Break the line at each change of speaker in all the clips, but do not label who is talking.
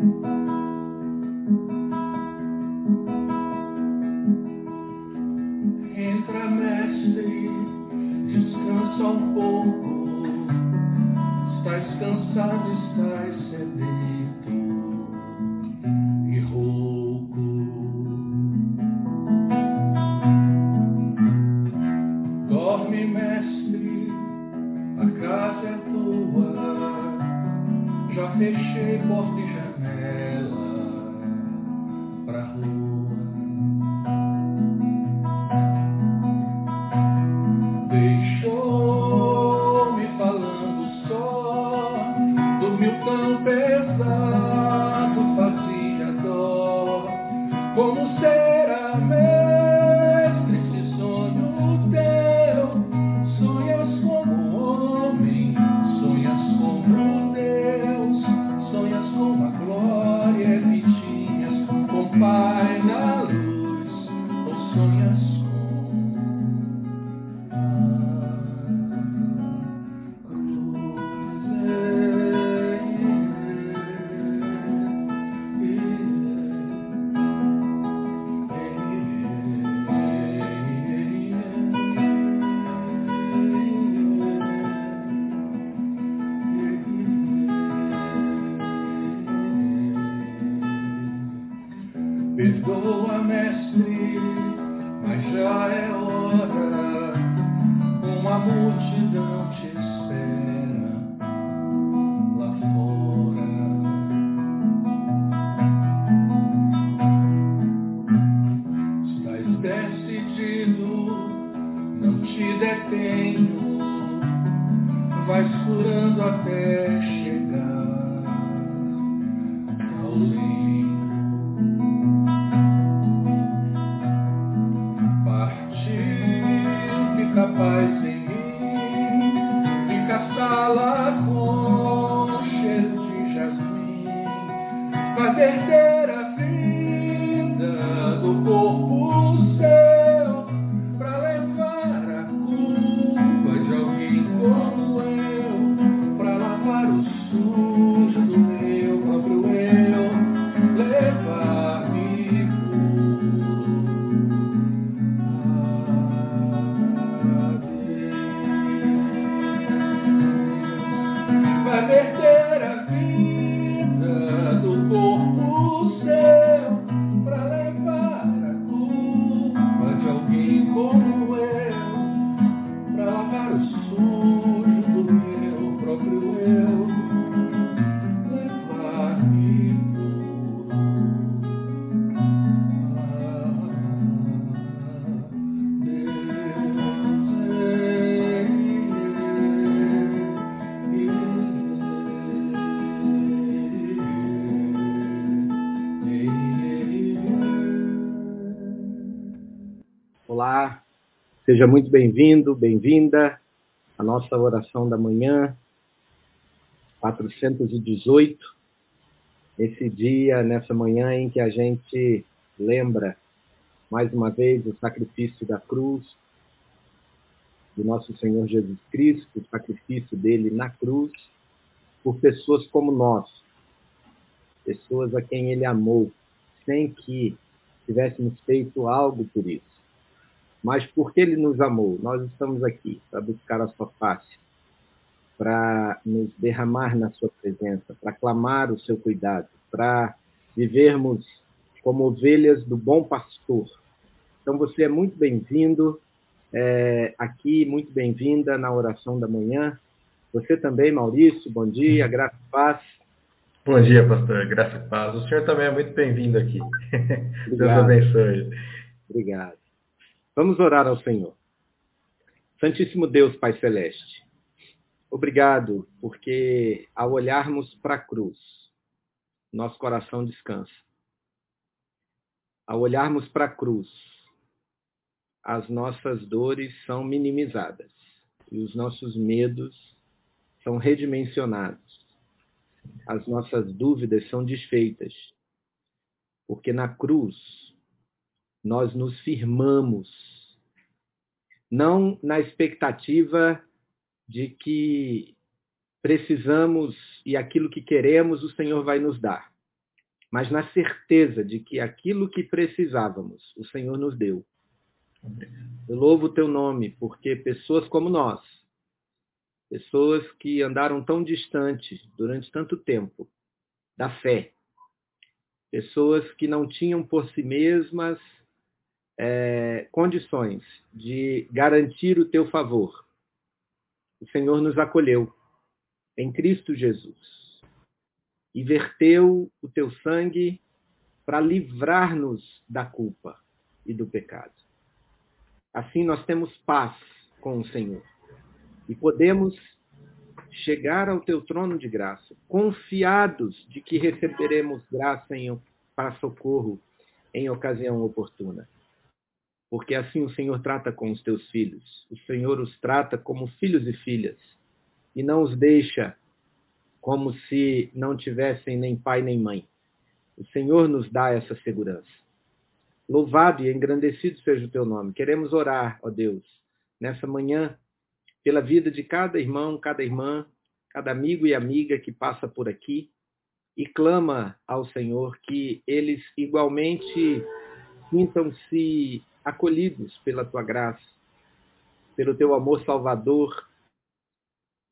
Entra,
Olá, seja muito bem-vindo, bem-vinda à nossa oração da manhã, 418. Esse dia, nessa manhã em que a gente lembra mais uma vez o sacrifício da cruz do nosso Senhor Jesus Cristo, o sacrifício dele na cruz por pessoas como nós, pessoas a quem ele amou, sem que tivéssemos feito algo por isso mas porque ele nos amou, nós estamos aqui para buscar a sua face, para nos derramar na sua presença, para clamar o seu cuidado, para vivermos como ovelhas do bom pastor. Então você é muito bem-vindo é, aqui, muito bem-vinda na oração da manhã. Você também, Maurício, bom dia, graça e paz.
Bom dia, pastor, graça e paz. O senhor também é muito bem-vindo aqui. Deus
Obrigado.
abençoe.
Obrigado. Vamos orar ao Senhor. Santíssimo Deus, Pai Celeste, obrigado porque ao olharmos para a cruz, nosso coração descansa. Ao olharmos para a cruz, as nossas dores são minimizadas e os nossos medos são redimensionados. As nossas dúvidas são desfeitas. Porque na cruz nós nos firmamos, não na expectativa de que precisamos e aquilo que queremos o Senhor vai nos dar, mas na certeza de que aquilo que precisávamos, o Senhor nos deu. Eu louvo o teu nome, porque pessoas como nós, pessoas que andaram tão distantes durante tanto tempo da fé, pessoas que não tinham por si mesmas é, condições de garantir o teu favor. O Senhor nos acolheu em Cristo Jesus e verteu o teu sangue para livrar-nos da culpa e do pecado. Assim nós temos paz com o Senhor e podemos chegar ao teu trono de graça, confiados de que receberemos graça em, para socorro em ocasião oportuna. Porque assim o Senhor trata com os teus filhos. O Senhor os trata como filhos e filhas e não os deixa como se não tivessem nem pai nem mãe. O Senhor nos dá essa segurança. Louvado e engrandecido seja o teu nome. Queremos orar, ó Deus, nessa manhã, pela vida de cada irmão, cada irmã, cada amigo e amiga que passa por aqui e clama ao Senhor que eles igualmente sintam-se acolhidos pela tua graça, pelo teu amor salvador,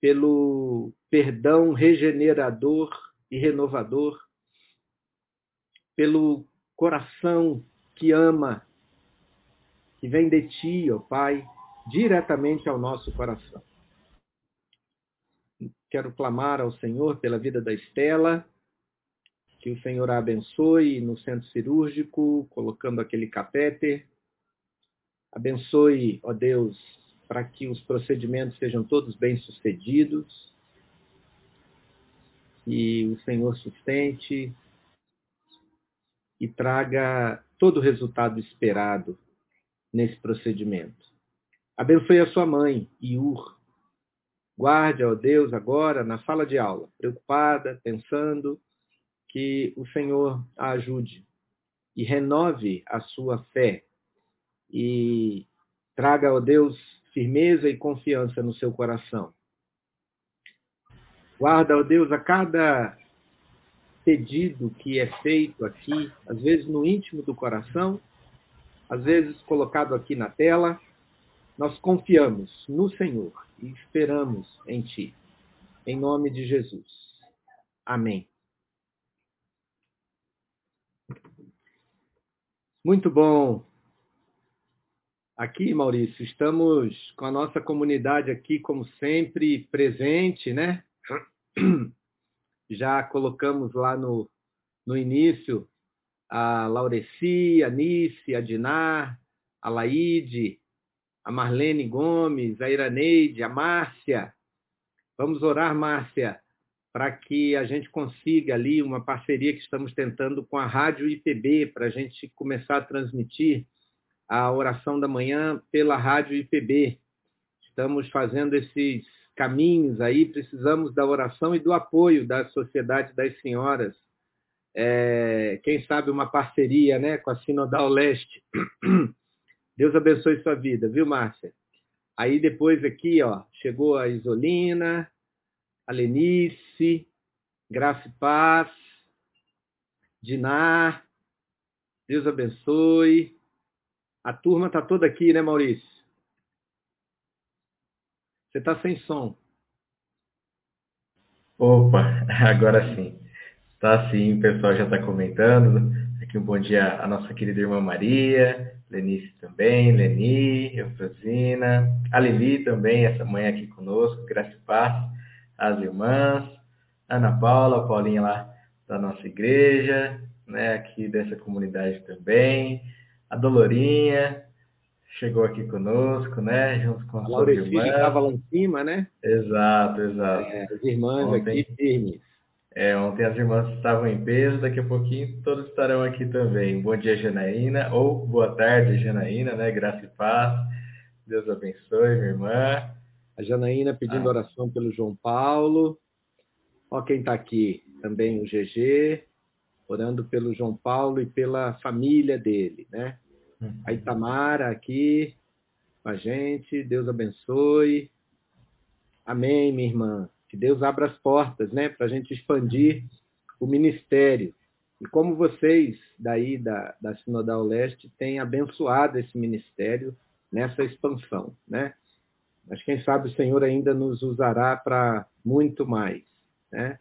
pelo perdão regenerador e renovador, pelo coração que ama, que vem de ti, ó Pai, diretamente ao nosso coração. Quero clamar ao Senhor pela vida da Estela, que o Senhor a abençoe no centro cirúrgico, colocando aquele catéter. Abençoe, ó Deus, para que os procedimentos sejam todos bem sucedidos e o Senhor sustente e traga todo o resultado esperado nesse procedimento. Abençoe a sua mãe, Iur. Guarde, ó Deus, agora na sala de aula, preocupada, pensando que o Senhor a ajude e renove a sua fé e traga, ó Deus, firmeza e confiança no seu coração. Guarda, ó Deus, a cada pedido que é feito aqui, às vezes no íntimo do coração, às vezes colocado aqui na tela, nós confiamos no Senhor e esperamos em Ti. Em nome de Jesus. Amém. Muito bom. Aqui, Maurício, estamos com a nossa comunidade aqui, como sempre, presente, né? Já colocamos lá no, no início a Laureci, a Nice, a Dinar, a Laide, a Marlene Gomes, a Iraneide, a Márcia. Vamos orar, Márcia, para que a gente consiga ali uma parceria que estamos tentando com a Rádio IPB, para a gente começar a transmitir a oração da manhã pela Rádio IPB. Estamos fazendo esses caminhos aí, precisamos da oração e do apoio da Sociedade das Senhoras. É, quem sabe uma parceria né, com a Sinodal Leste. Deus abençoe sua vida, viu, Márcia? Aí depois aqui, ó, chegou a Isolina, a Lenice, Graça e Paz, Dinar, Deus abençoe. A turma está toda aqui, né, Maurício? Você está sem som.
Opa, agora sim. Está sim, o pessoal já está comentando. Aqui um bom dia à nossa querida irmã Maria, Lenice também, Leni, Eufrosina, a Lili também, essa manhã aqui conosco, graça e paz, as irmãs, Ana Paula, Paulinha lá da nossa igreja, né, aqui dessa comunidade também, a Dolorinha chegou aqui conosco, né? Junto com a, a
Laurecília estava lá em cima, né?
Exato, exato.
É, as irmãs ontem, aqui firmes.
É, ontem as irmãs estavam em peso, daqui a pouquinho todos estarão aqui também. Bom dia, Janaína, ou boa tarde, Janaína, né? Graça e paz. Deus abençoe, minha irmã.
A Janaína pedindo ah. oração pelo João Paulo. Ó quem está aqui, também o GG orando pelo João Paulo e pela família dele, né? Uhum. A Itamara aqui com a gente, Deus abençoe. Amém, minha irmã. Que Deus abra as portas, né, para a gente expandir o ministério E como vocês daí da, da Sinodal Leste têm abençoado esse ministério nessa expansão, né? Mas quem sabe o Senhor ainda nos usará para muito mais, né?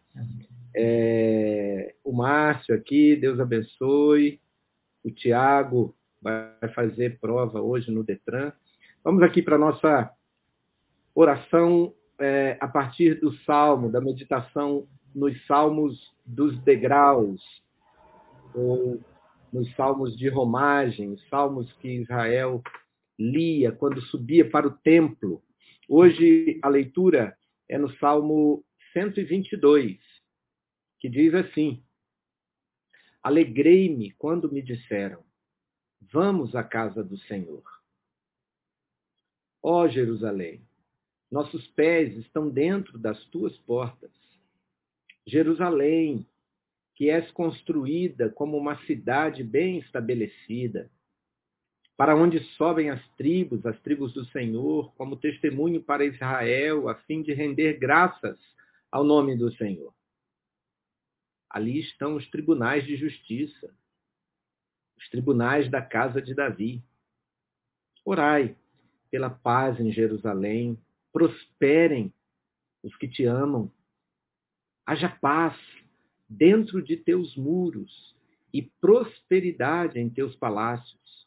É, o Márcio aqui, Deus abençoe. O Tiago vai fazer prova hoje no Detran. Vamos aqui para a nossa oração é, a partir do Salmo, da meditação nos Salmos dos degraus, ou nos Salmos de romagem, os Salmos que Israel lia quando subia para o templo. Hoje a leitura é no Salmo 122, que diz assim: Alegrei-me quando me disseram: Vamos à casa do Senhor. Ó Jerusalém, nossos pés estão dentro das tuas portas. Jerusalém, que és construída como uma cidade bem estabelecida, para onde sobem as tribos, as tribos do Senhor, como testemunho para Israel, a fim de render graças ao nome do Senhor. Ali estão os tribunais de justiça, os tribunais da casa de Davi. Orai pela paz em Jerusalém, prosperem os que te amam. Haja paz dentro de teus muros e prosperidade em teus palácios.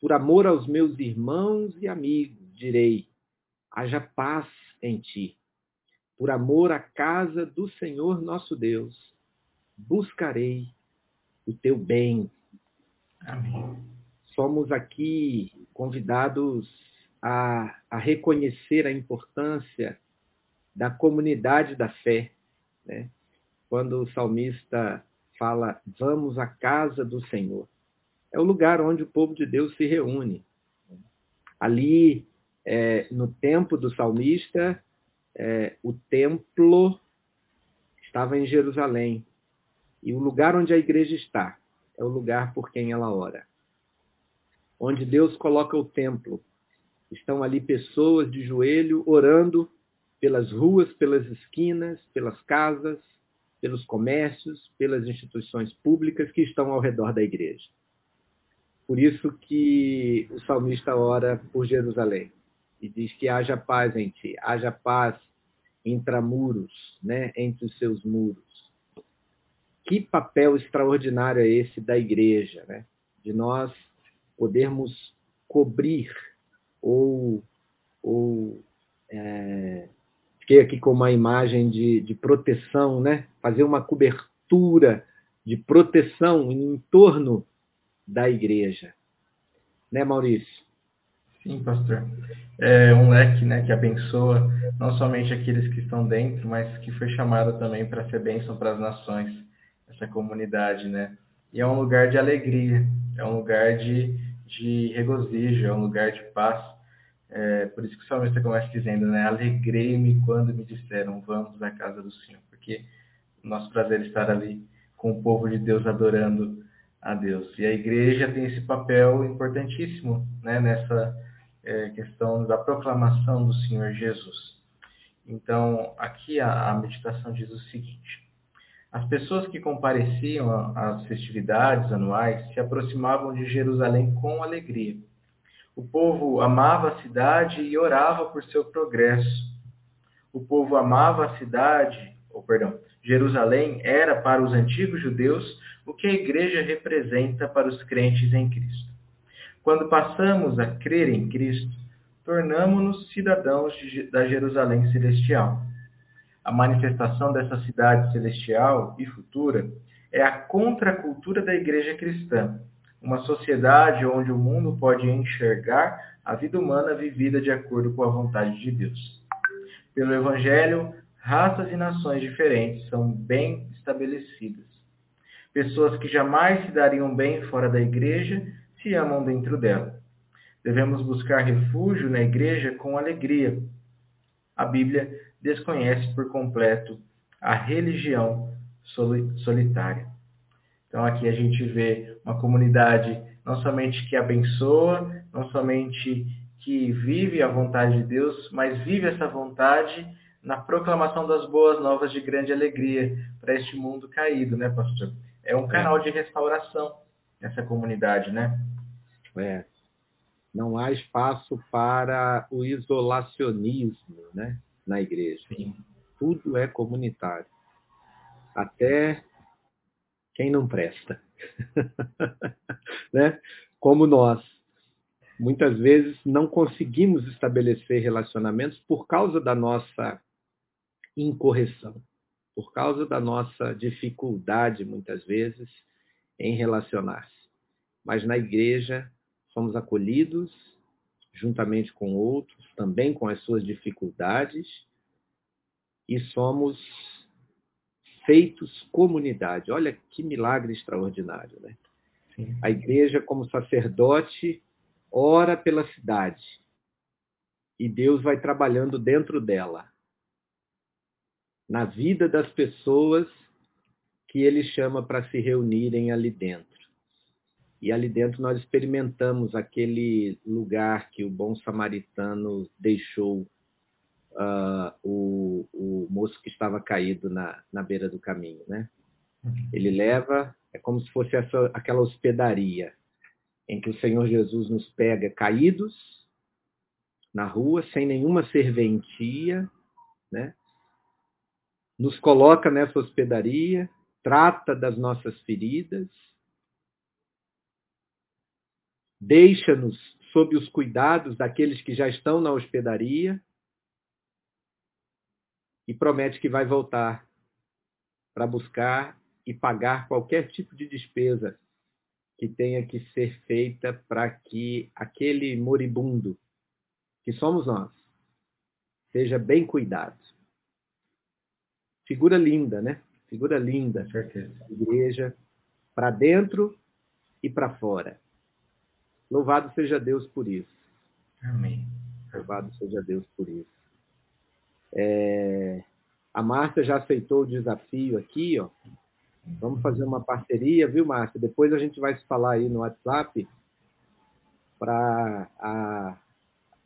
Por amor aos meus irmãos e amigos, direi: haja paz em ti. Por amor à casa do Senhor nosso Deus, buscarei o teu bem. Amém. Somos aqui convidados a, a reconhecer a importância da comunidade da fé. Né? Quando o salmista fala, vamos à casa do Senhor. É o lugar onde o povo de Deus se reúne. Ali, é, no tempo do salmista, é, o templo estava em Jerusalém. E o lugar onde a igreja está é o lugar por quem ela ora. Onde Deus coloca o templo Estão ali pessoas de joelho orando pelas ruas, pelas esquinas, pelas casas, pelos comércios, pelas instituições públicas que estão ao redor da igreja. Por isso que o salmista ora por Jerusalém e diz que haja paz em ti, haja paz intramuros, né, entre os seus muros. Que papel extraordinário é esse da igreja, né? De nós podermos cobrir ou, ou é, fiquei aqui com uma imagem de, de proteção, né? fazer uma cobertura de proteção em torno da igreja. Né, Maurício?
Sim, pastor. É um leque né, que abençoa não somente aqueles que estão dentro, mas que foi chamado também para ser bênção para as nações, essa comunidade, né? E é um lugar de alegria, é um lugar de, de regozijo, é um lugar de paz. É, por isso que o salmista começa dizendo, né? Alegrei-me quando me disseram, vamos à casa do Senhor. Porque o nosso prazer é estar ali com o povo de Deus adorando a Deus. E a igreja tem esse papel importantíssimo né? nessa é, questão da proclamação do Senhor Jesus. Então, aqui a, a meditação diz o seguinte. As pessoas que compareciam às festividades anuais se aproximavam de Jerusalém com alegria o povo amava a cidade e orava por seu progresso. O povo amava a cidade, ou perdão, Jerusalém era para os antigos judeus o que a igreja representa para os crentes em Cristo. Quando passamos a crer em Cristo, tornamos-nos cidadãos de, da Jerusalém celestial. A manifestação dessa cidade celestial e futura é a contracultura da igreja cristã, uma sociedade onde o mundo pode enxergar a vida humana vivida de acordo com a vontade de Deus. Pelo Evangelho, raças e nações diferentes são bem estabelecidas. Pessoas que jamais se dariam bem fora da igreja se amam dentro dela. Devemos buscar refúgio na igreja com alegria. A Bíblia desconhece por completo a religião solitária. Então aqui a gente vê uma comunidade não somente que abençoa, não somente que vive a vontade de Deus, mas vive essa vontade na proclamação das boas novas de grande alegria para este mundo caído, né, pastor? é um canal é. de restauração nessa comunidade, né?
É. Não há espaço para o isolacionismo, né, na igreja.
Sim.
Tudo é comunitário. Até quem não presta. né? Como nós. Muitas vezes não conseguimos estabelecer relacionamentos por causa da nossa incorreção, por causa da nossa dificuldade, muitas vezes, em relacionar-se. Mas na igreja somos acolhidos juntamente com outros, também com as suas dificuldades, e somos feitos comunidade. Olha que milagre extraordinário, né? Sim. A igreja, como sacerdote, ora pela cidade. E Deus vai trabalhando dentro dela. Na vida das pessoas que ele chama para se reunirem ali dentro. E ali dentro nós experimentamos aquele lugar que o bom samaritano deixou uh, o, o, moço que estava caído na, na beira do caminho, né? Uhum. Ele leva, é como se fosse essa, aquela hospedaria em que o Senhor Jesus nos pega caídos na rua, sem nenhuma serventia, né? Nos coloca nessa hospedaria, trata das nossas feridas, deixa-nos sob os cuidados daqueles que já estão na hospedaria e promete que vai voltar para buscar e pagar qualquer tipo de despesa que tenha que ser feita para que aquele moribundo, que somos nós, seja bem cuidado. Figura linda, né? Figura linda.
Certeza.
Igreja para dentro e para fora. Louvado seja Deus por isso.
Amém.
Louvado seja Deus por isso. É, a Márcia já aceitou o desafio aqui, ó. Vamos fazer uma parceria, viu, Márcia? Depois a gente vai se falar aí no WhatsApp para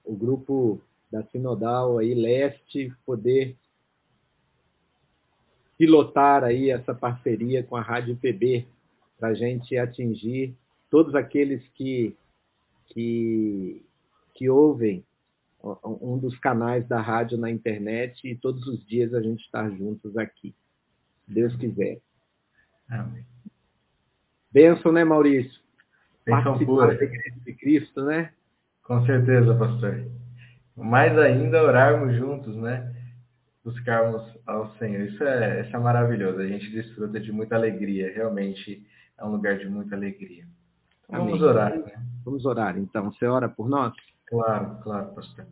o grupo da Sinodal aí, Leste, poder pilotar aí essa parceria com a Rádio PB para a gente atingir todos aqueles que, que, que ouvem um dos canais da rádio na internet e todos os dias a gente está juntos aqui. Deus quiser.
Amém.
Benção, né, Maurício?
Benção pura.
de Cristo, né?
Com certeza, pastor. Mais ainda orarmos juntos, né? Buscarmos ao Senhor. Isso é, isso é maravilhoso. A gente desfruta de muita alegria. Realmente é um lugar de muita alegria. Então, vamos orar. Né?
Vamos orar, então. Você ora por nós?
Claro, claro, pastor.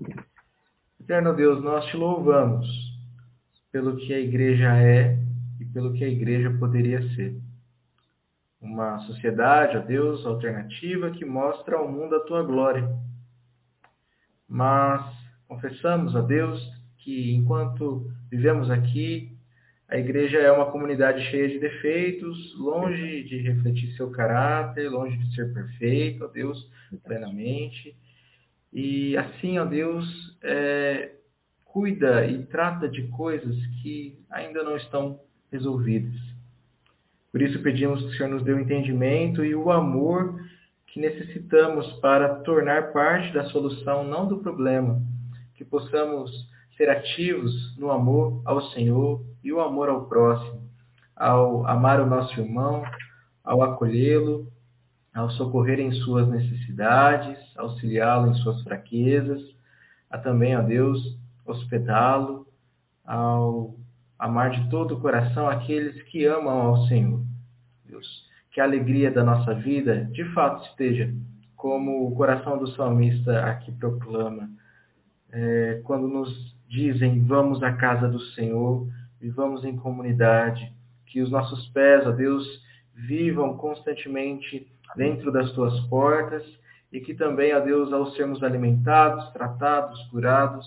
Eterno Deus, nós te louvamos pelo que a igreja é e pelo que a igreja poderia ser. Uma sociedade, ó Deus, alternativa que mostra ao mundo a tua glória. Mas confessamos a Deus que enquanto vivemos aqui, a igreja é uma comunidade cheia de defeitos, longe de refletir seu caráter, longe de ser perfeito, ó Deus, plenamente. E assim, ó Deus, é, cuida e trata de coisas que ainda não estão resolvidas. Por isso pedimos que o Senhor nos dê o entendimento e o amor que necessitamos para tornar parte da solução, não do problema. Que possamos ser ativos no amor ao Senhor e o amor ao próximo, ao amar o nosso irmão, ao acolhê-lo, ao socorrer em suas necessidades, auxiliá-lo em suas fraquezas, a também, ó Deus, hospedá-lo, ao amar de todo o coração aqueles que amam ao Senhor. Deus, que a alegria da nossa vida, de fato, esteja como o coração do salmista aqui proclama, é, quando nos dizem, vamos à casa do Senhor, vivamos em comunidade, que os nossos pés, ó Deus, vivam constantemente dentro das tuas portas e que também, ó Deus, ao sermos alimentados, tratados, curados,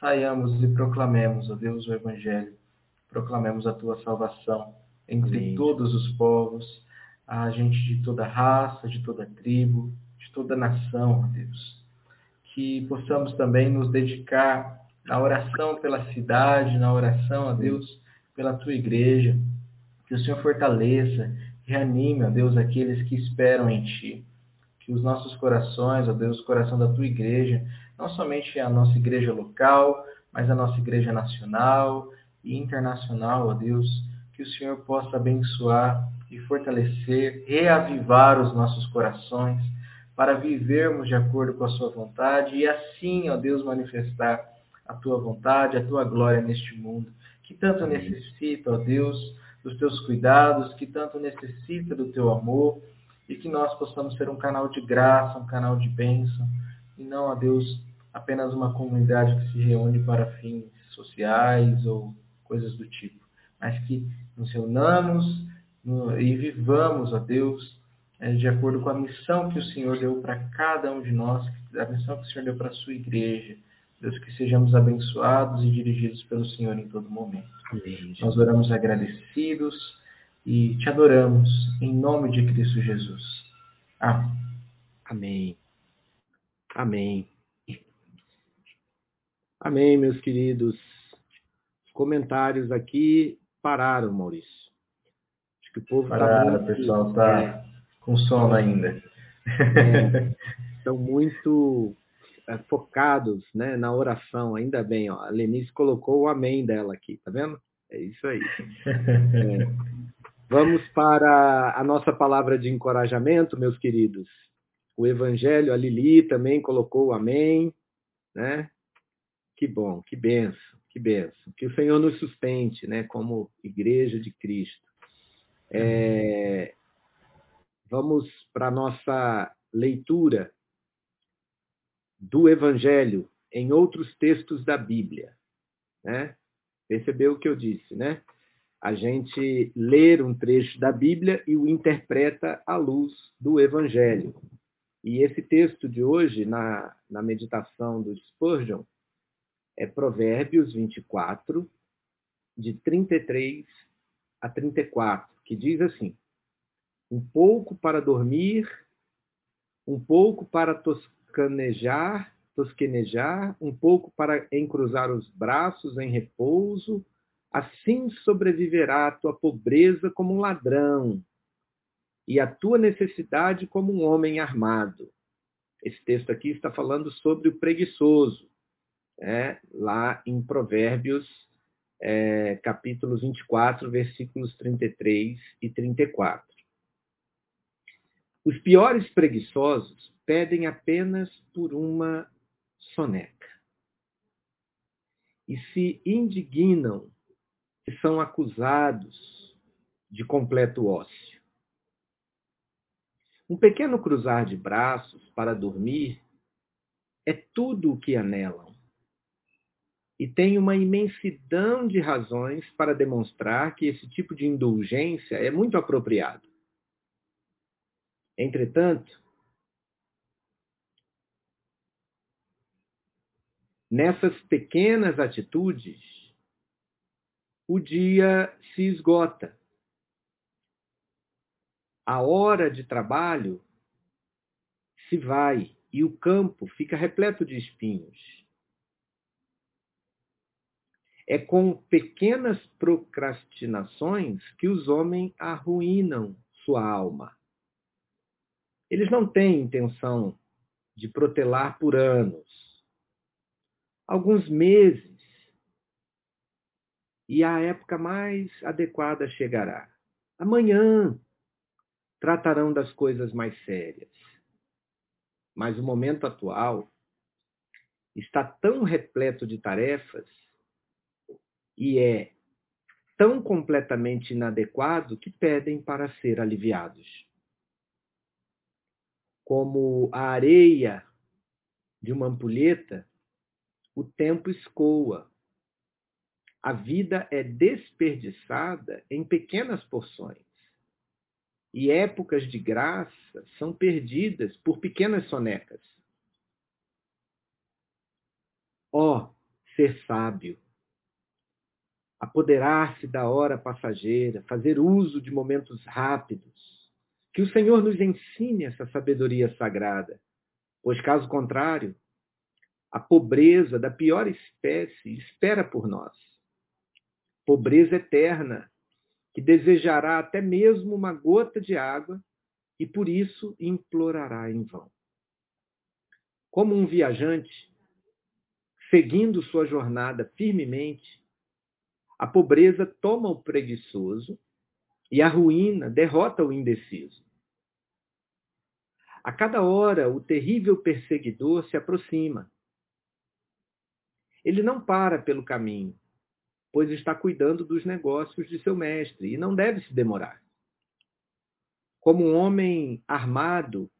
saiamos e proclamemos, ó Deus, o Evangelho. Proclamemos a tua salvação entre Amém. todos os povos, a gente de toda raça, de toda tribo, de toda nação, ó Deus. Que possamos também nos dedicar na oração pela cidade, na oração, ó Deus, pela tua igreja. Que o Senhor fortaleça, reanime, ó Deus, aqueles que esperam em Ti. Que os nossos corações, ó Deus, o coração da Tua igreja, não somente a nossa igreja local, mas a nossa igreja nacional e internacional, ó Deus, que o Senhor possa abençoar e fortalecer, reavivar os nossos corações para vivermos de acordo com a Sua vontade e assim, ó Deus, manifestar a Tua vontade, a Tua glória neste mundo, que tanto necessita, ó Deus, dos Teus cuidados, que tanto necessita do Teu amor e que nós possamos ser um canal de graça, um canal de bênção e não, ó Deus, apenas uma comunidade que se reúne para fins sociais ou coisas do tipo, mas que nos reunamos e vivamos, ó Deus, é, de acordo com a missão que o Senhor deu para cada um de nós, a missão que o Senhor deu para a sua igreja. Deus, que sejamos abençoados e dirigidos pelo Senhor em todo momento. Amém. Nós oramos agradecidos e te adoramos em nome de Cristo Jesus. Amém.
Amém. Amém. Amém, meus queridos. Os comentários aqui pararam, Maurício.
Acho que o povo está muito... pessoal está é, com sono ainda.
É, estão muito focados né, na oração, ainda bem. Ó. A Lenice colocou o amém dela aqui, tá vendo? É isso aí. É. Vamos para a nossa palavra de encorajamento, meus queridos. O Evangelho, a Lili também colocou o amém, né? Que bom, que benção, que benção. Que o Senhor nos sustente, né, como igreja de Cristo. É, vamos para a nossa leitura do Evangelho em outros textos da Bíblia. Né? Percebeu o que eu disse, né? A gente ler um trecho da Bíblia e o interpreta à luz do Evangelho. E esse texto de hoje, na, na meditação do Spurgeon, é Provérbios 24, de 33 a 34, que diz assim: Um pouco para dormir, um pouco para toscanejar, tosquenejar, um pouco para encruzar os braços em repouso, assim sobreviverá a tua pobreza como um ladrão e a tua necessidade como um homem armado. Esse texto aqui está falando sobre o preguiçoso, é, lá em Provérbios, é, capítulo 24, versículos 33 e 34. Os piores preguiçosos pedem apenas por uma soneca e se indignam e são acusados de completo ócio. Um pequeno cruzar de braços para dormir é tudo o que anelam e tem uma imensidão de razões para demonstrar que esse tipo de indulgência é muito apropriado. Entretanto, nessas pequenas atitudes, o dia se esgota. A hora de trabalho se vai e o campo fica repleto de espinhos. É com pequenas procrastinações que os homens arruinam sua alma. Eles não têm intenção de protelar por anos, alguns meses, e a época mais adequada chegará. Amanhã tratarão das coisas mais sérias. Mas o momento atual está tão repleto de tarefas e é tão completamente inadequado que pedem para ser aliviados. Como a areia de uma ampulheta, o tempo escoa. A vida é desperdiçada em pequenas porções. E épocas de graça são perdidas por pequenas sonecas. Ó, oh, ser sábio! apoderar-se da hora passageira, fazer uso de momentos rápidos. Que o Senhor nos ensine essa sabedoria sagrada, pois, caso contrário, a pobreza da pior espécie espera por nós. Pobreza eterna, que desejará até mesmo uma gota de água e por isso implorará em vão. Como um viajante, seguindo sua jornada firmemente, a pobreza toma o preguiçoso e a ruína derrota o indeciso. A cada hora, o terrível perseguidor se aproxima. Ele não para pelo caminho, pois está cuidando dos negócios de seu mestre e não deve se demorar. Como um homem armado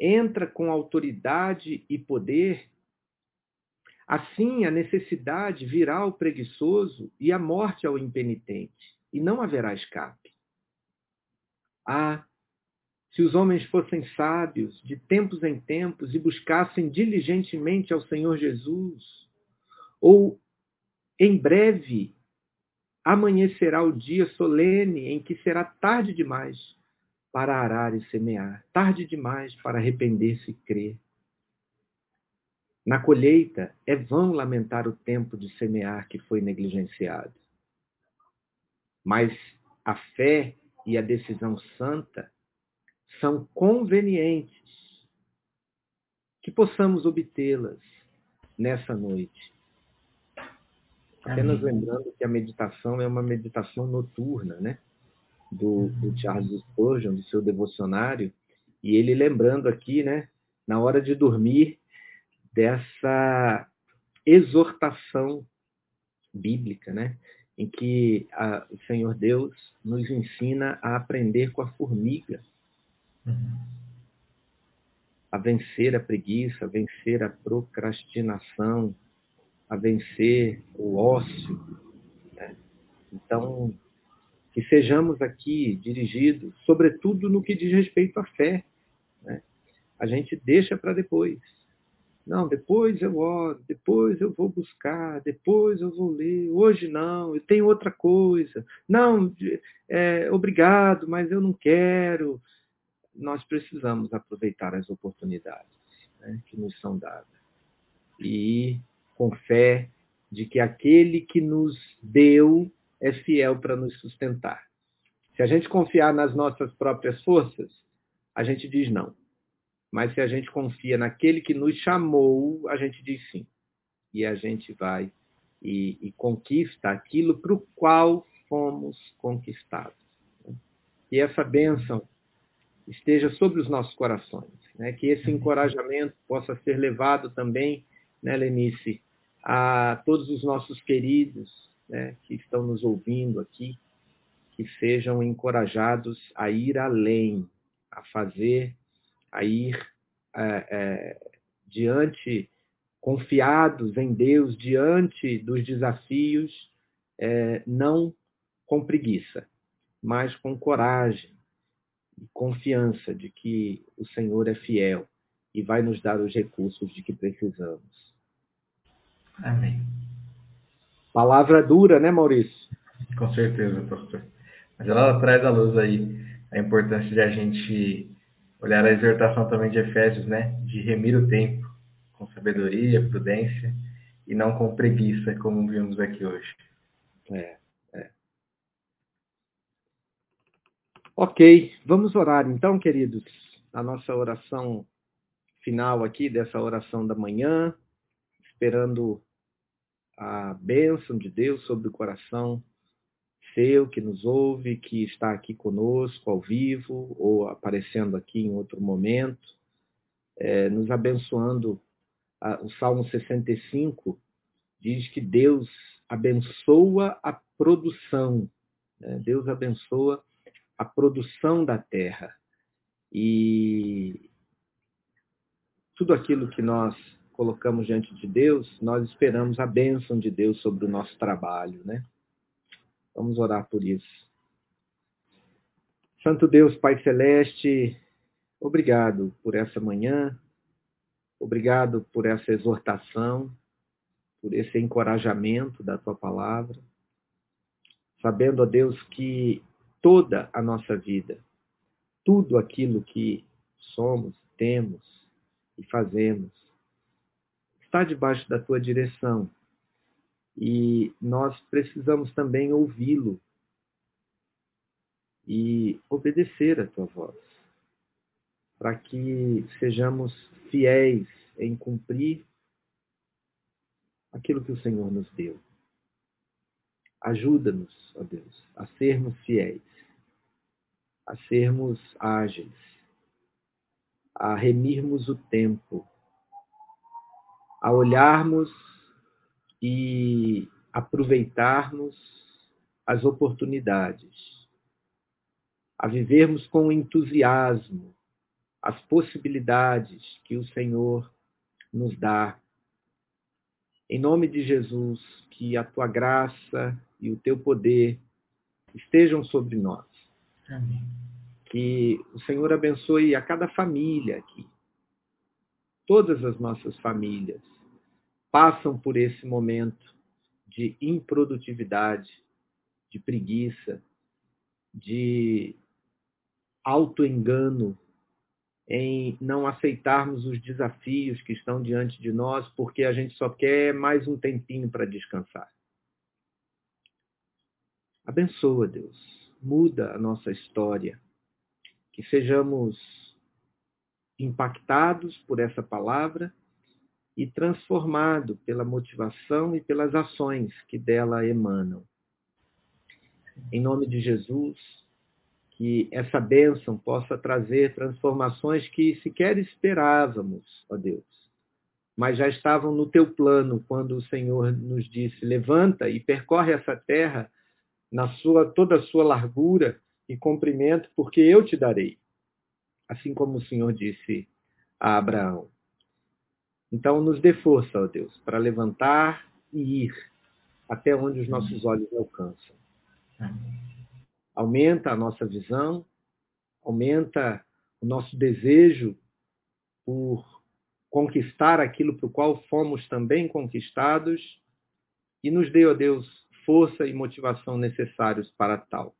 entra com autoridade e poder, assim a necessidade virá ao preguiçoso e a morte ao impenitente, e não haverá escape. Ah, se os homens fossem sábios de tempos em tempos e buscassem diligentemente ao Senhor Jesus, ou em breve amanhecerá o dia solene em que será tarde demais para arar e semear, tarde demais para arrepender-se e crer. Na colheita é vão lamentar o tempo de semear que foi negligenciado. Mas a fé e a decisão santa são convenientes, que possamos obtê-las nessa noite. Apenas lembrando que a meditação é uma meditação noturna, né? Do, do Charles Spurgeon, do seu devocionário, e ele lembrando aqui, né, na hora de dormir, dessa exortação bíblica, né, em que a, o Senhor Deus nos ensina a aprender com a formiga, uhum. a vencer a preguiça, a vencer a procrastinação, a vencer o ócio. Né? Então, que sejamos aqui dirigidos, sobretudo no que diz respeito à fé. Né? A gente deixa para depois. Não, depois eu oro, depois eu vou buscar, depois eu vou ler. Hoje não, eu tenho outra coisa. Não, é, obrigado, mas eu não quero. Nós precisamos aproveitar as oportunidades né, que nos são dadas e com fé de que aquele que nos deu é fiel para nos sustentar. Se a gente confiar nas nossas próprias forças, a gente diz não. Mas se a gente confia naquele que nos chamou, a gente diz sim. E a gente vai e, e conquista aquilo para o qual fomos conquistados. Né? E essa bênção esteja sobre os nossos corações. Né? Que esse encorajamento possa ser levado também, né, Lenice, a todos os nossos queridos né, que estão nos ouvindo aqui, que sejam encorajados a ir além, a fazer, a ir é, é, diante, confiados em Deus, diante dos desafios, é, não com preguiça, mas com coragem e confiança de que o Senhor é fiel e vai nos dar os recursos de que precisamos.
Amém.
Palavra dura, né, Maurício?
Com certeza, pastor. Mas ela traz à luz aí a importância de a gente olhar a exortação também de Efésios, né? De remir o tempo com sabedoria, prudência e não com preguiça, como vimos aqui hoje.
É, é. Ok, vamos orar então, queridos. A nossa oração final aqui, dessa oração da manhã, esperando a bênção de Deus sobre o coração seu que nos ouve, que está aqui conosco ao vivo ou aparecendo aqui em outro momento, é, nos abençoando. O Salmo 65 diz que Deus abençoa a produção, né? Deus abençoa a produção da terra. E tudo aquilo que nós colocamos diante de Deus, nós esperamos a bênção de Deus sobre o nosso trabalho, né? Vamos orar por isso. Santo Deus, Pai Celeste, obrigado por essa manhã, obrigado por essa exortação, por esse encorajamento da tua palavra, sabendo, ó Deus, que toda a nossa vida, tudo aquilo que somos, temos e fazemos, está debaixo da tua direção. E nós precisamos também ouvi-lo e obedecer a tua voz, para que sejamos fiéis em cumprir aquilo que o Senhor nos deu. Ajuda-nos, ó Deus, a sermos fiéis, a sermos ágeis, a remirmos o tempo, a olharmos e aproveitarmos as oportunidades, a vivermos com entusiasmo as possibilidades que o Senhor nos dá. Em nome de Jesus, que a tua graça e o teu poder estejam sobre nós. Amém. Que o Senhor abençoe a cada família aqui. Todas as nossas famílias passam por esse momento de improdutividade, de preguiça, de autoengano em não aceitarmos os desafios que estão diante de nós, porque a gente só quer mais um tempinho para descansar. Abençoa, Deus. Muda a nossa história. Que sejamos impactados por essa palavra e transformados pela motivação e pelas ações que dela emanam. Em nome de Jesus, que essa bênção possa trazer transformações que sequer esperávamos, ó Deus, mas já estavam no teu plano quando o Senhor nos disse: levanta e percorre essa terra na sua toda a sua largura e comprimento, porque eu te darei. Assim como o Senhor disse a Abraão. Então, nos dê força, ó Deus, para levantar e ir até onde os nossos olhos alcançam. Aumenta a nossa visão, aumenta o nosso desejo por conquistar aquilo para o qual fomos também conquistados e nos dê, ó Deus, força e motivação necessários para tal.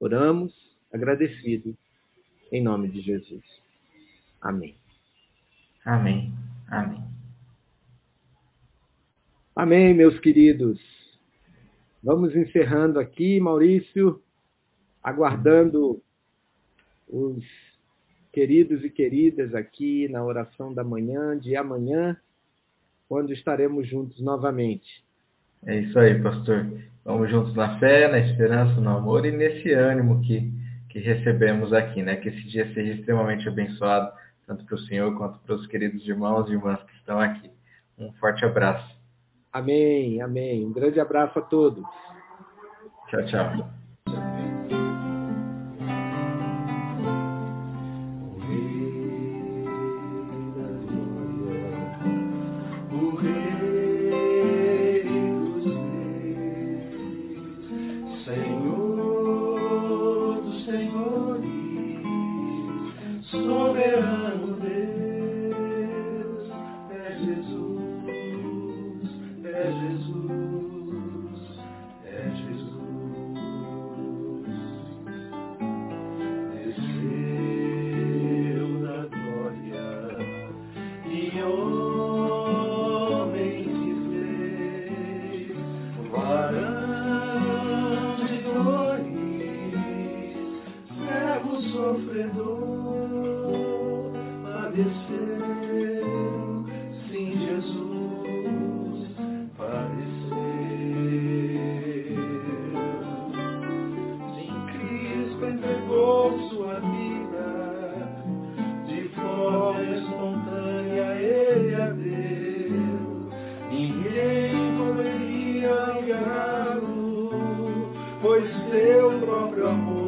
Oramos, agradecido, em nome de Jesus. Amém.
Amém. Amém.
Amém, meus queridos. Vamos encerrando aqui, Maurício aguardando os queridos e queridas aqui na oração da manhã, de amanhã, quando estaremos juntos novamente.
É isso aí, pastor. Vamos juntos na fé, na esperança, no amor e nesse ânimo que, que recebemos aqui, né? Que esse dia seja extremamente abençoado, tanto para o Senhor quanto para os queridos irmãos e irmãs que estão aqui. Um forte abraço.
Amém, amém. Um grande abraço a todos.
Tchau, tchau.
teu próprio amor.